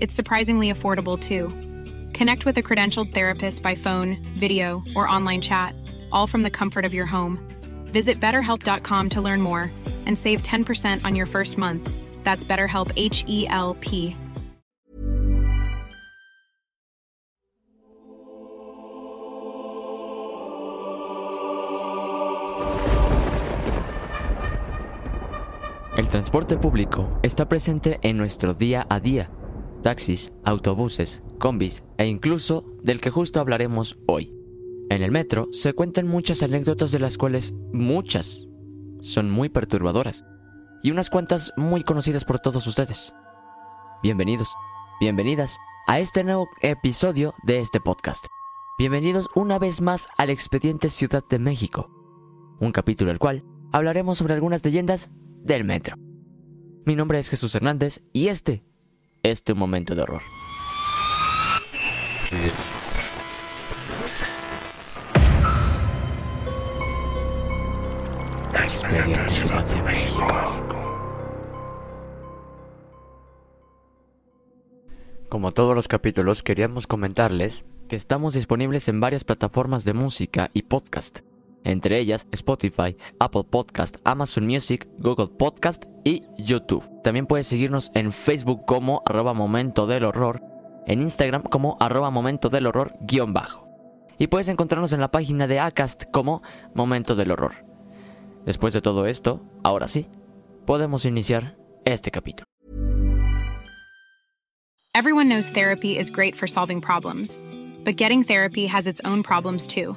It's surprisingly affordable too. Connect with a credentialed therapist by phone, video, or online chat, all from the comfort of your home. Visit betterhelp.com to learn more and save 10% on your first month. That's BetterHelp H E L P. El transporte público está presente en nuestro día a día. Taxis, autobuses, combis e incluso del que justo hablaremos hoy. En el metro se cuentan muchas anécdotas de las cuales muchas son muy perturbadoras y unas cuantas muy conocidas por todos ustedes. Bienvenidos, bienvenidas a este nuevo episodio de este podcast. Bienvenidos una vez más al expediente Ciudad de México, un capítulo el cual hablaremos sobre algunas leyendas del metro. Mi nombre es Jesús Hernández y este es tu momento de horror. Como todos los capítulos, queríamos comentarles que estamos disponibles en varias plataformas de música y podcast, entre ellas Spotify, Apple Podcast, Amazon Music, Google Podcast y YouTube. También puedes seguirnos en Facebook como arroba momento del horror, en Instagram como arroba momento del horror guion bajo. Y puedes encontrarnos en la página de Acast como Momento del Horror. Después de todo esto, ahora sí, podemos iniciar este capítulo. Everyone knows therapy is great for solving problems. But getting therapy has its own problems too.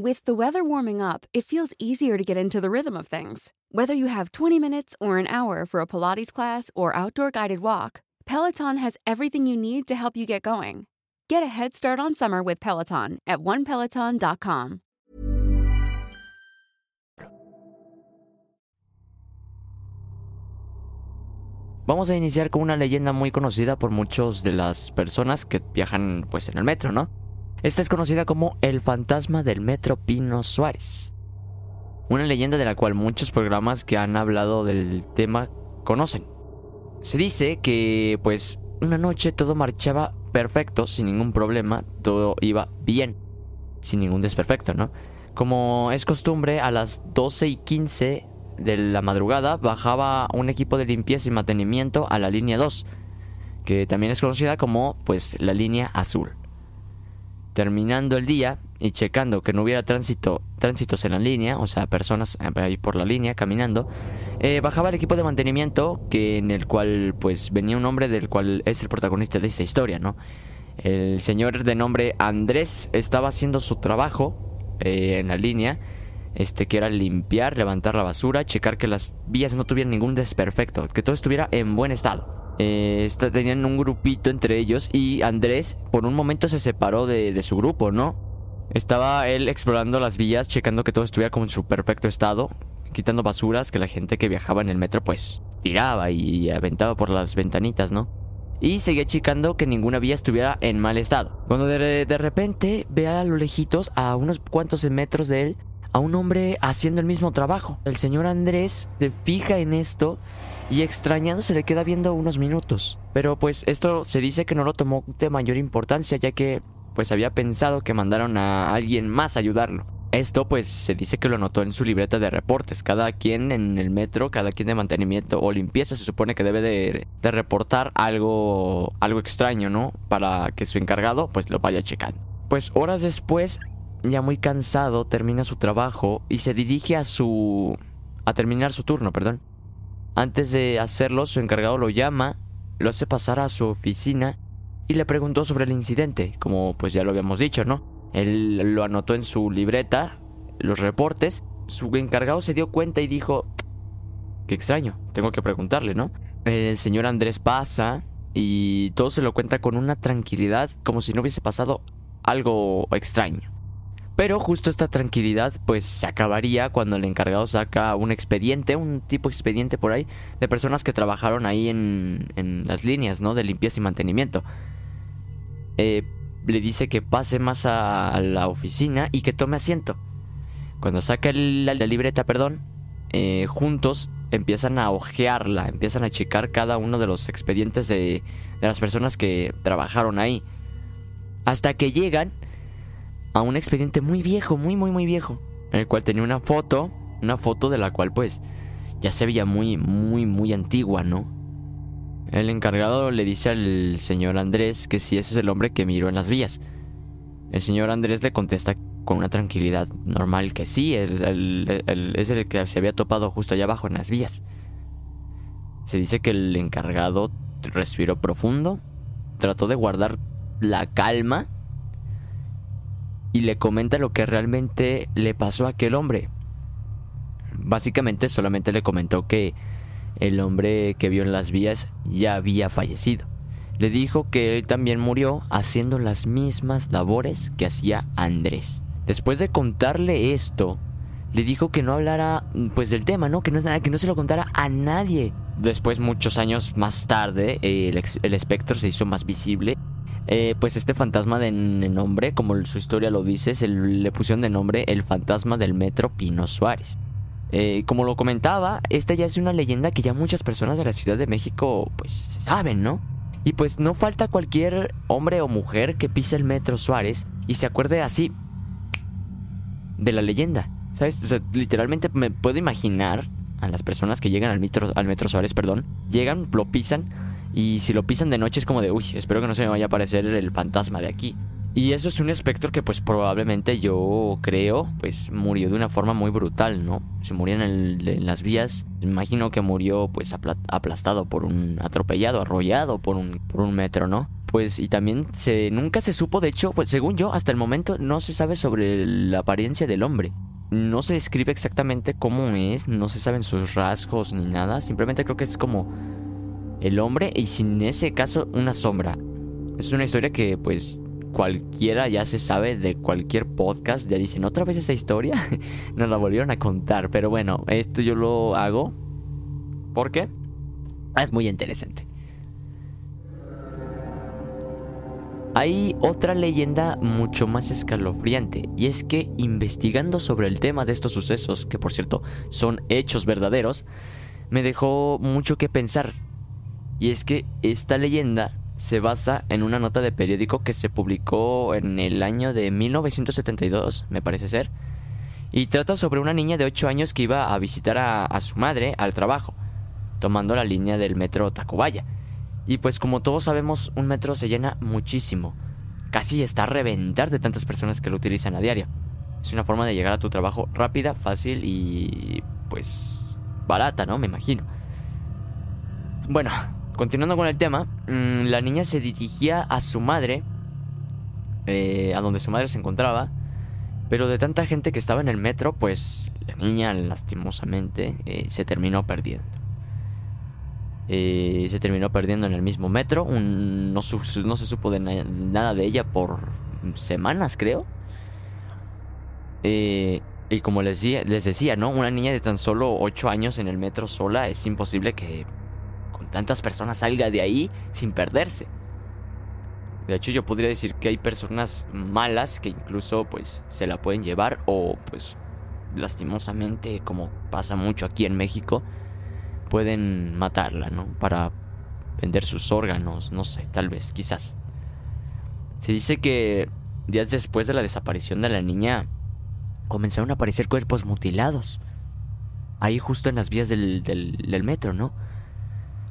With the weather warming up, it feels easier to get into the rhythm of things. Whether you have 20 minutes or an hour for a Pilates class or outdoor guided walk, Peloton has everything you need to help you get going. Get a head start on summer with Peloton at onepeloton.com. Vamos a iniciar con una leyenda muy conocida por muchos de las personas que viajan pues en el metro, ¿no? Esta es conocida como el fantasma del metro Pino Suárez. Una leyenda de la cual muchos programas que han hablado del tema conocen. Se dice que pues una noche todo marchaba perfecto, sin ningún problema, todo iba bien, sin ningún desperfecto, ¿no? Como es costumbre, a las 12 y 15 de la madrugada bajaba un equipo de limpieza y mantenimiento a la línea 2, que también es conocida como pues la línea azul. Terminando el día y checando que no hubiera tránsito, tránsitos en la línea, o sea, personas ahí por la línea caminando, eh, bajaba el equipo de mantenimiento que en el cual pues venía un hombre del cual es el protagonista de esta historia, ¿no? El señor de nombre Andrés estaba haciendo su trabajo eh, en la línea este que era limpiar, levantar la basura, checar que las vías no tuvieran ningún desperfecto, que todo estuviera en buen estado. Eh, tenían un grupito entre ellos y Andrés por un momento se separó de, de su grupo, ¿no? Estaba él explorando las vías, checando que todo estuviera como en su perfecto estado, quitando basuras que la gente que viajaba en el metro pues tiraba y aventaba por las ventanitas, ¿no? Y seguía checando que ninguna vía estuviera en mal estado. Cuando de, de repente ve a lo lejitos, a unos cuantos metros de él, a un hombre haciendo el mismo trabajo. El señor Andrés se fija en esto y extrañado se le queda viendo unos minutos. Pero pues esto se dice que no lo tomó de mayor importancia ya que pues había pensado que mandaron a alguien más a ayudarlo. Esto pues se dice que lo anotó en su libreta de reportes. Cada quien en el metro, cada quien de mantenimiento o limpieza se supone que debe de, de reportar algo, algo extraño, ¿no? Para que su encargado pues lo vaya checando. Pues horas después, ya muy cansado, termina su trabajo y se dirige a su... a terminar su turno, perdón. Antes de hacerlo, su encargado lo llama, lo hace pasar a su oficina y le preguntó sobre el incidente, como pues ya lo habíamos dicho, ¿no? Él lo anotó en su libreta, los reportes. Su encargado se dio cuenta y dijo, qué extraño, tengo que preguntarle, ¿no? El señor Andrés pasa y todo se lo cuenta con una tranquilidad como si no hubiese pasado algo extraño. Pero justo esta tranquilidad pues se acabaría cuando el encargado saca un expediente, un tipo expediente por ahí, de personas que trabajaron ahí en, en las líneas, ¿no? De limpieza y mantenimiento. Eh, le dice que pase más a, la oficina y que tome asiento. Cuando saca la, libreta, perdón, eh, juntos empiezan a ojearla, empiezan a checar cada uno de los expedientes de, de las personas que trabajaron ahí. Hasta que llegan a un expediente muy viejo, muy, muy, muy viejo. En el cual tenía una foto, una foto de la cual pues ya se veía muy, muy, muy antigua, ¿no? El encargado le dice al señor Andrés que si ese es el hombre que miró en las vías. El señor Andrés le contesta con una tranquilidad normal que sí, es el, que se había topado justo allá abajo en las vías. Se dice que el encargado respiró profundo, trató de guardar la calma y le comenta lo que realmente le pasó a aquel hombre. Básicamente solamente le comentó que el hombre que vio en las vías ya había fallecido. Le dijo que él también murió haciendo las mismas labores que hacía Andrés. Después de contarle esto, le dijo que no hablara pues del tema, ¿no? Que no, que no se lo contara a nadie. Después, muchos años más tarde, el, espectro se hizo más visible. Eh, pues este fantasma de nombre, como su historia lo dice, se le pusieron de nombre el fantasma del metro Pino Suárez. Eh, como lo comentaba, esta ya es una leyenda que ya muchas personas de la Ciudad de México pues saben, ¿no? Y pues no falta cualquier hombre o mujer que pise el metro Suárez y se acuerde así de la leyenda. ¿Sabes? literalmente me puedo imaginar a las personas que llegan al metro, al metro Suárez, perdón, llegan, lo pisan y si lo pisan de noche es como de, uy, espero que no se me vaya a aparecer el fantasma de aquí. Y eso es un espectro que pues probablemente yo creo pues murió de una forma muy brutal, ¿no? Se murió en, las vías, imagino que murió pues aplastado por un atropellado, arrollado por un, por un metro, ¿no? Pues y también se nunca se supo, de hecho, pues según yo, hasta el momento no se sabe sobre la apariencia del hombre. No se describe exactamente cómo es, no se saben sus rasgos ni nada, simplemente creo que es como el hombre y sin ese caso una sombra. Es una historia que pues cualquiera ya se sabe de cualquier podcast, ya dicen otra vez esta historia, nos la volvieron a contar, pero bueno, esto yo lo hago porque es muy interesante. Hay otra leyenda mucho más escalofriante, y es que investigando sobre el tema de estos sucesos, que por cierto son hechos verdaderos, me dejó mucho que pensar. Y es que esta leyenda se basa en una nota de periódico que se publicó en el año de 1972, me parece ser, y trata sobre una niña de 8 años que iba a visitar a, su madre al trabajo, tomando la línea del metro Tacubaya. Y pues como todos sabemos, un metro se llena muchísimo, casi está a reventar de tantas personas que lo utilizan a diario. Es una forma de llegar a tu trabajo rápida, fácil y pues barata, ¿no? Me imagino. Bueno, Continuando con el tema, mm, la niña se dirigía a su madre, eh, a donde su madre se encontraba, pero de tanta gente que estaba en el metro, pues la niña lastimosamente eh, se terminó perdiendo. Eh, se terminó perdiendo en el mismo metro, no, se supo de nada de ella por semanas, creo. Y como les les decía, ¿no? Una niña de tan solo 8 años en el metro sola es imposible que tantas personas salga de ahí sin perderse. De hecho, yo podría decir que hay personas malas que incluso pues se la pueden llevar o pues lastimosamente, como pasa mucho aquí en México, pueden matarla, ¿no? Para vender sus órganos, no sé, tal vez, quizás. Se dice que días después de la desaparición de la niña, comenzaron a aparecer cuerpos mutilados. Ahí justo en las vías del, del, metro, ¿no?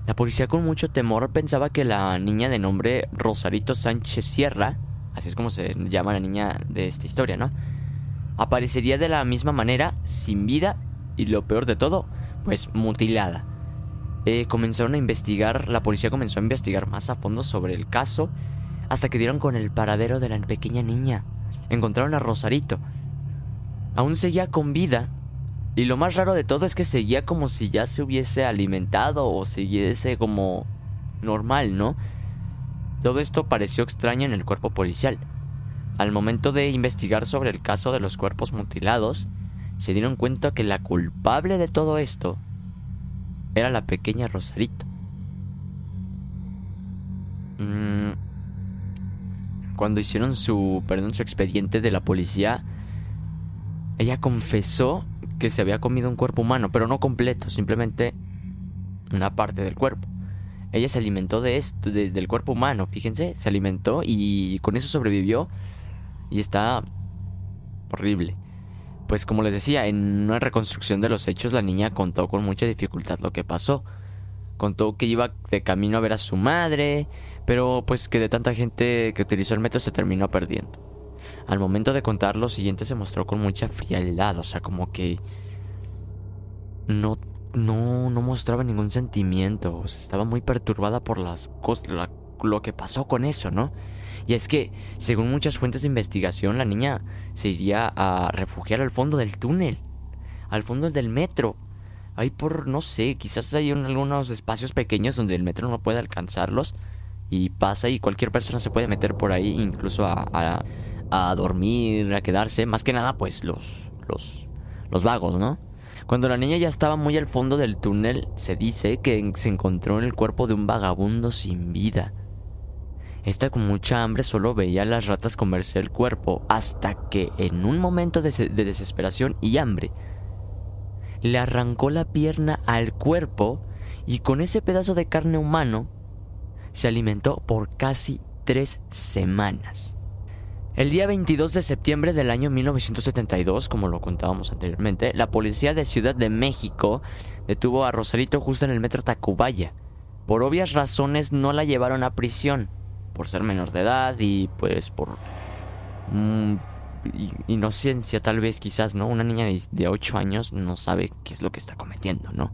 La policía con mucho temor pensaba que la niña de nombre Rosarito Sánchez Sierra, así es como se llama la niña de esta historia, ¿no? Aparecería de la misma manera, sin vida y lo peor de todo, pues mutilada. Eh, comenzaron a investigar, la policía comenzó a investigar más a fondo sobre el caso hasta que dieron con el paradero de la pequeña niña. Encontraron a Rosarito, aún seguía con vida. Y lo más raro de todo es que seguía como si ya se hubiese alimentado o siguiese como normal, ¿no? Todo esto pareció extraño en el cuerpo policial. Al momento de investigar sobre el caso de los cuerpos mutilados, se dieron cuenta que la culpable de todo esto era la pequeña Rosarito. Mm, cuando hicieron su, perdón, su expediente de la policía, ella confesó que se había comido un cuerpo humano, pero no completo, simplemente una parte del cuerpo. Ella se alimentó de esto, del cuerpo humano, fíjense, se alimentó y con eso sobrevivió y está horrible. Pues como les decía, en una reconstrucción de los hechos la niña contó con mucha dificultad lo que pasó. Contó que iba de camino a ver a su madre, pero pues que de tanta gente que utilizó el metro se terminó perdiendo al momento de contar lo siguiente se mostró con mucha frialdad, o sea, como que no no no mostraba ningún sentimiento, o sea, estaba muy perturbada por las cosas lo que pasó con eso, ¿no? Y es que, según muchas fuentes de investigación, la niña se iría a refugiar al fondo del túnel, al fondo del metro. Ahí por, no sé, quizás hay algunos espacios pequeños donde el metro no puede alcanzarlos y pasa y cualquier persona se puede meter por ahí, incluso a a dormir, a quedarse, más que nada pues los, los, los vagos, ¿no? Cuando la niña ya estaba muy al fondo del túnel, se dice que se encontró en el cuerpo de un vagabundo sin vida. Esta con mucha hambre solo veía a las ratas comerse el cuerpo hasta que en un momento de, de desesperación y hambre le arrancó la pierna al cuerpo y con ese pedazo de carne humano se alimentó por casi tres semanas. El día 22 de septiembre del año 1972, como lo contábamos anteriormente, la policía de Ciudad de México detuvo a Rosarito justo en el metro Tacubaya. Por obvias razones no la llevaron a prisión, por ser menor de edad y pues por mm, inocencia tal vez quizás, ¿no? Una niña de, 8 años no sabe qué es lo que está cometiendo, ¿no?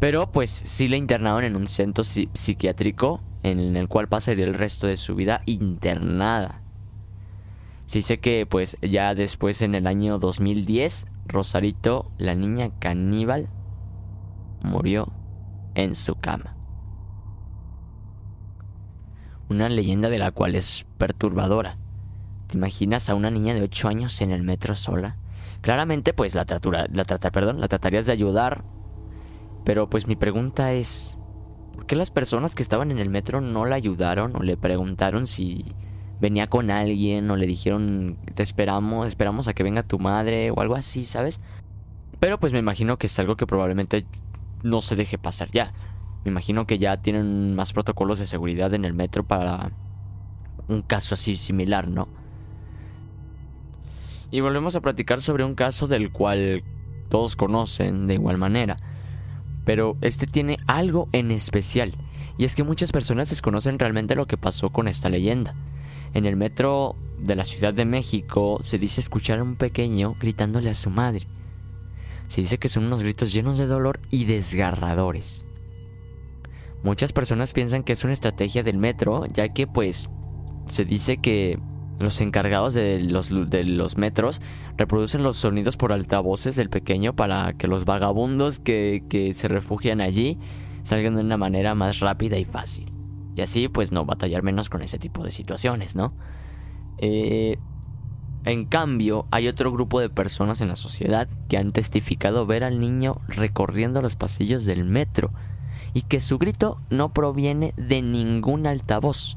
Pero pues sí la internaron en un centro psiquiátrico en el cual pasaría el resto de su vida internada. Se dice que pues ya después en el año 2010, Rosarito, la niña caníbal, murió en su cama. Una leyenda de la cual es perturbadora. ¿Te imaginas a una niña de 8 años en el metro sola? Claramente pues la, tratarías de ayudar. Pero pues mi pregunta es, ¿por qué las personas que estaban en el metro no la ayudaron o le preguntaron si venía con alguien o le dijeron te esperamos, esperamos a que venga tu madre o algo así, ¿sabes? Pero pues me imagino que es algo que probablemente no se deje pasar ya. Me imagino que ya tienen más protocolos de seguridad en el metro para un caso así similar, ¿no? Y volvemos a platicar sobre un caso del cual todos conocen de igual manera. Pero este tiene algo en especial. Y es que muchas personas desconocen realmente lo que pasó con esta leyenda. En el metro de la Ciudad de México se dice escuchar a un pequeño gritándole a su madre. Se dice que son unos gritos llenos de dolor y desgarradores. Muchas personas piensan que es una estrategia del metro, ya que pues se dice que los encargados de los, de los metros reproducen los sonidos por altavoces del pequeño para que los vagabundos que, que se refugian allí salgan de una manera más rápida y fácil. Y así pues no batallar menos con ese tipo de situaciones, ¿no? Eh, En cambio, hay otro grupo de personas en la sociedad que han testificado ver al niño recorriendo los pasillos del metro y que su grito no proviene de ningún altavoz.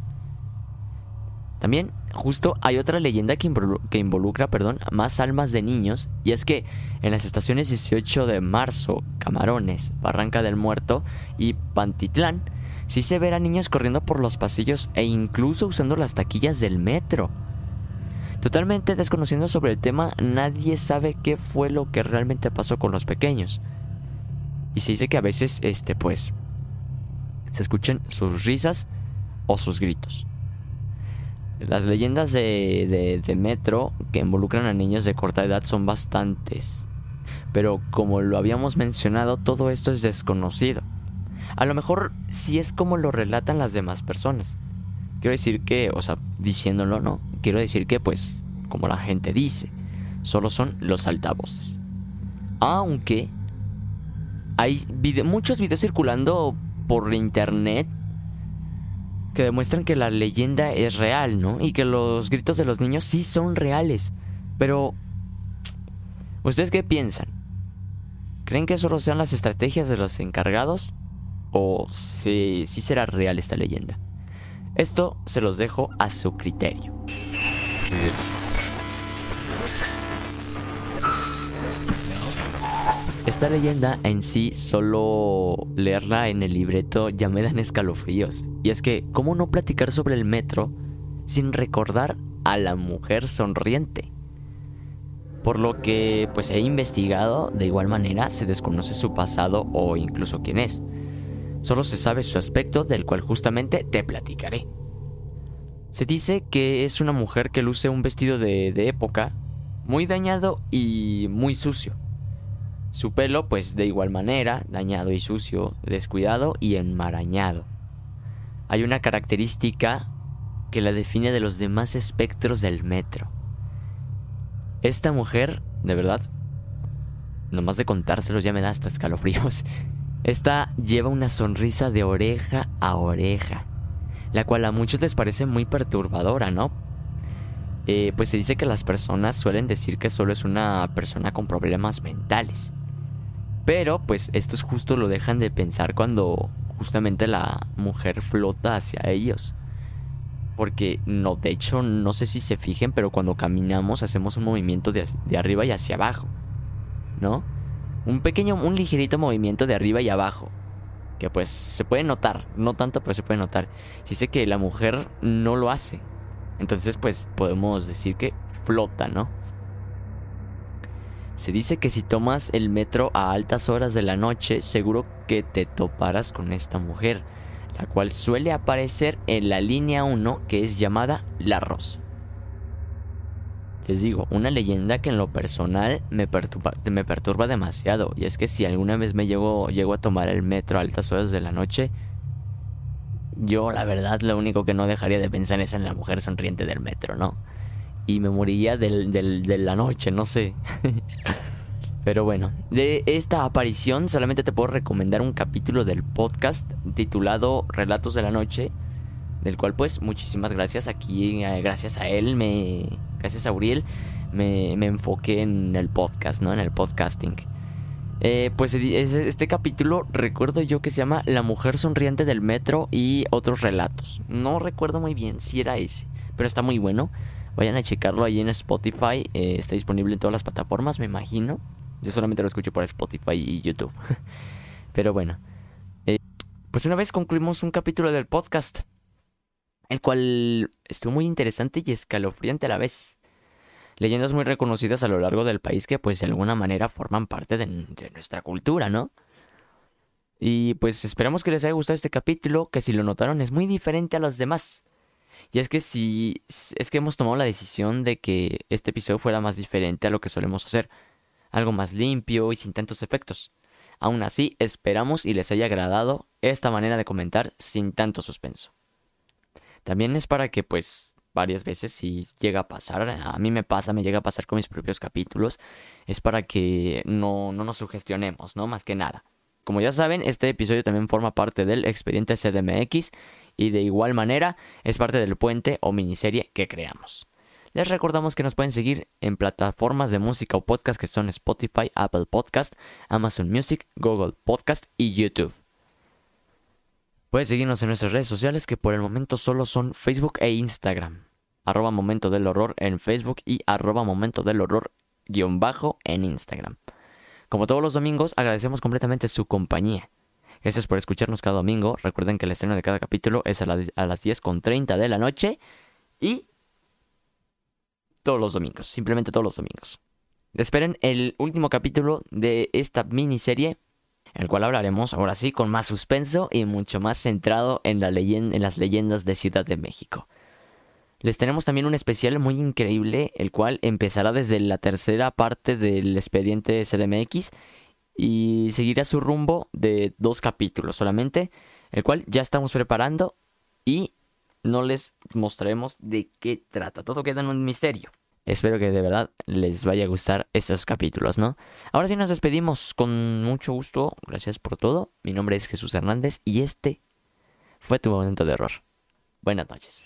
También, justo hay otra leyenda que, involucra perdón, más almas de niños, y es que en las estaciones 18 de marzo, Camarones, Barranca del Muerto y Pantitlán, sí se verán niños corriendo por los pasillos e incluso usando las taquillas del metro. Totalmente desconociendo sobre el tema, nadie sabe qué fue lo que realmente pasó con los pequeños. Y se dice que a veces, este, pues, se escuchan sus risas o sus gritos. Las leyendas de, de, Metro que involucran a niños de corta edad son bastantes. Pero como lo habíamos mencionado, todo esto es desconocido. A lo mejor sí es como lo relatan las demás personas. Quiero decir que, o sea, diciéndolo, ¿no? Quiero decir que, pues, como la gente dice, solo son los altavoces. Aunque hay muchos videos circulando por internet que demuestran que la leyenda es real, ¿no? Y que los gritos de los niños sí son reales. Pero, ¿ustedes qué piensan? ¿Creen que solo sean las estrategias de los encargados? ¿O si, será real esta leyenda? Esto se los dejo a su criterio. Esta leyenda en sí, solo leerla en el libreto ya me dan escalofríos. Y es que, ¿cómo no platicar sobre el metro sin recordar a la mujer sonriente? Por lo que, pues he investigado, de igual manera se desconoce su pasado o incluso quién es. Solo se sabe su aspecto, del cual justamente te platicaré. Se dice que es una mujer que luce un vestido de, época, muy dañado y muy sucio su pelo, pues de igual manera, dañado y sucio, descuidado y enmarañado. Hay una característica que la define de los demás espectros del metro. Esta mujer, de verdad, nomás de contárselos ya me da hasta escalofríos. Esta lleva una sonrisa de oreja a oreja, la cual a muchos les parece muy perturbadora, ¿no? Eh, pues se dice que las personas suelen decir que solo es una persona con problemas mentales. Pero pues esto es justo lo dejan de pensar cuando justamente la mujer flota hacia ellos. Porque no, de hecho no sé si se fijen, pero cuando caminamos hacemos un movimiento de, arriba y hacia abajo. ¿No? Un pequeño, un ligerito movimiento de arriba y abajo. Que pues se puede notar, no tanto, pero se puede notar. Si sé que la mujer no lo hace. Entonces pues podemos decir que flota, ¿no? Se dice que si tomas el metro a altas horas de la noche, seguro que te toparás con esta mujer, la cual suele aparecer en la línea 1 que es llamada La Rosa. Les digo, una leyenda que en lo personal me perturba, me perturba demasiado, y es que si alguna vez me llego, llego a tomar el metro a altas horas de la noche, yo la verdad lo único que no dejaría de pensar es en la mujer sonriente del metro, ¿no? y me moriría del, de la noche, no sé. Pero bueno, de esta aparición solamente te puedo recomendar un capítulo del podcast titulado Relatos de la Noche, del cual pues muchísimas gracias aquí, eh, gracias a él, me, gracias a Uriel, me, me enfoqué en el podcast, ¿no? En el podcasting. Eh, pues este capítulo recuerdo yo que se llama La mujer sonriente del metro y otros relatos. No recuerdo muy bien si era ese, pero está muy bueno. Vayan a checarlo ahí en Spotify. Eh, está disponible en todas las plataformas, me imagino. Yo solamente lo escucho por Spotify y YouTube. Pero bueno. Eh, pues una vez concluimos un capítulo del podcast. El cual estuvo muy interesante y escalofriante a la vez. Leyendas muy reconocidas a lo largo del país que pues de alguna manera forman parte de, nuestra cultura, ¿no? Y pues esperamos que les haya gustado este capítulo, que si lo notaron es muy diferente a los demás. Y es que si es que hemos tomado la decisión de que este episodio fuera más diferente a lo que solemos hacer, algo más limpio y sin tantos efectos. Aún así, esperamos y les haya agradado esta manera de comentar sin tanto suspenso. También es para que pues varias veces si llega a pasar, a mí me pasa, me llega a pasar con mis propios capítulos, es para que no, no nos sugestionemos, ¿no? Más que nada. Como ya saben, este episodio también forma parte del expediente CDMX y de igual manera es parte del puente o miniserie que creamos. Les recordamos que nos pueden seguir en plataformas de música o podcast que son Spotify, Apple Podcast, Amazon Music, Google Podcast y YouTube. Puedes seguirnos en nuestras redes sociales que por el momento solo son Facebook e Instagram. Arroba Momento del Horror en Facebook y arroba Momento del Horror guion bajo en Instagram. Como todos los domingos, agradecemos completamente su compañía. Gracias por escucharnos cada domingo. Recuerden que el estreno de cada capítulo es a, la- a las 10.30 de la noche y todos los domingos, simplemente todos los domingos. Esperen el último capítulo de esta miniserie, el cual hablaremos ahora sí con más suspenso y mucho más centrado en, la en las leyendas de Ciudad de México. Les tenemos también un especial muy increíble, el cual empezará desde la tercera parte del expediente CDMX y seguirá su rumbo de dos capítulos solamente, el cual ya estamos preparando y no les mostraremos de qué trata. Todo queda en un misterio. Espero que de verdad les vaya a gustar estos capítulos, ¿no? Ahora sí nos despedimos con mucho gusto. Gracias por todo. Mi nombre es Jesús Hernández y este fue tu momento de error. Buenas noches.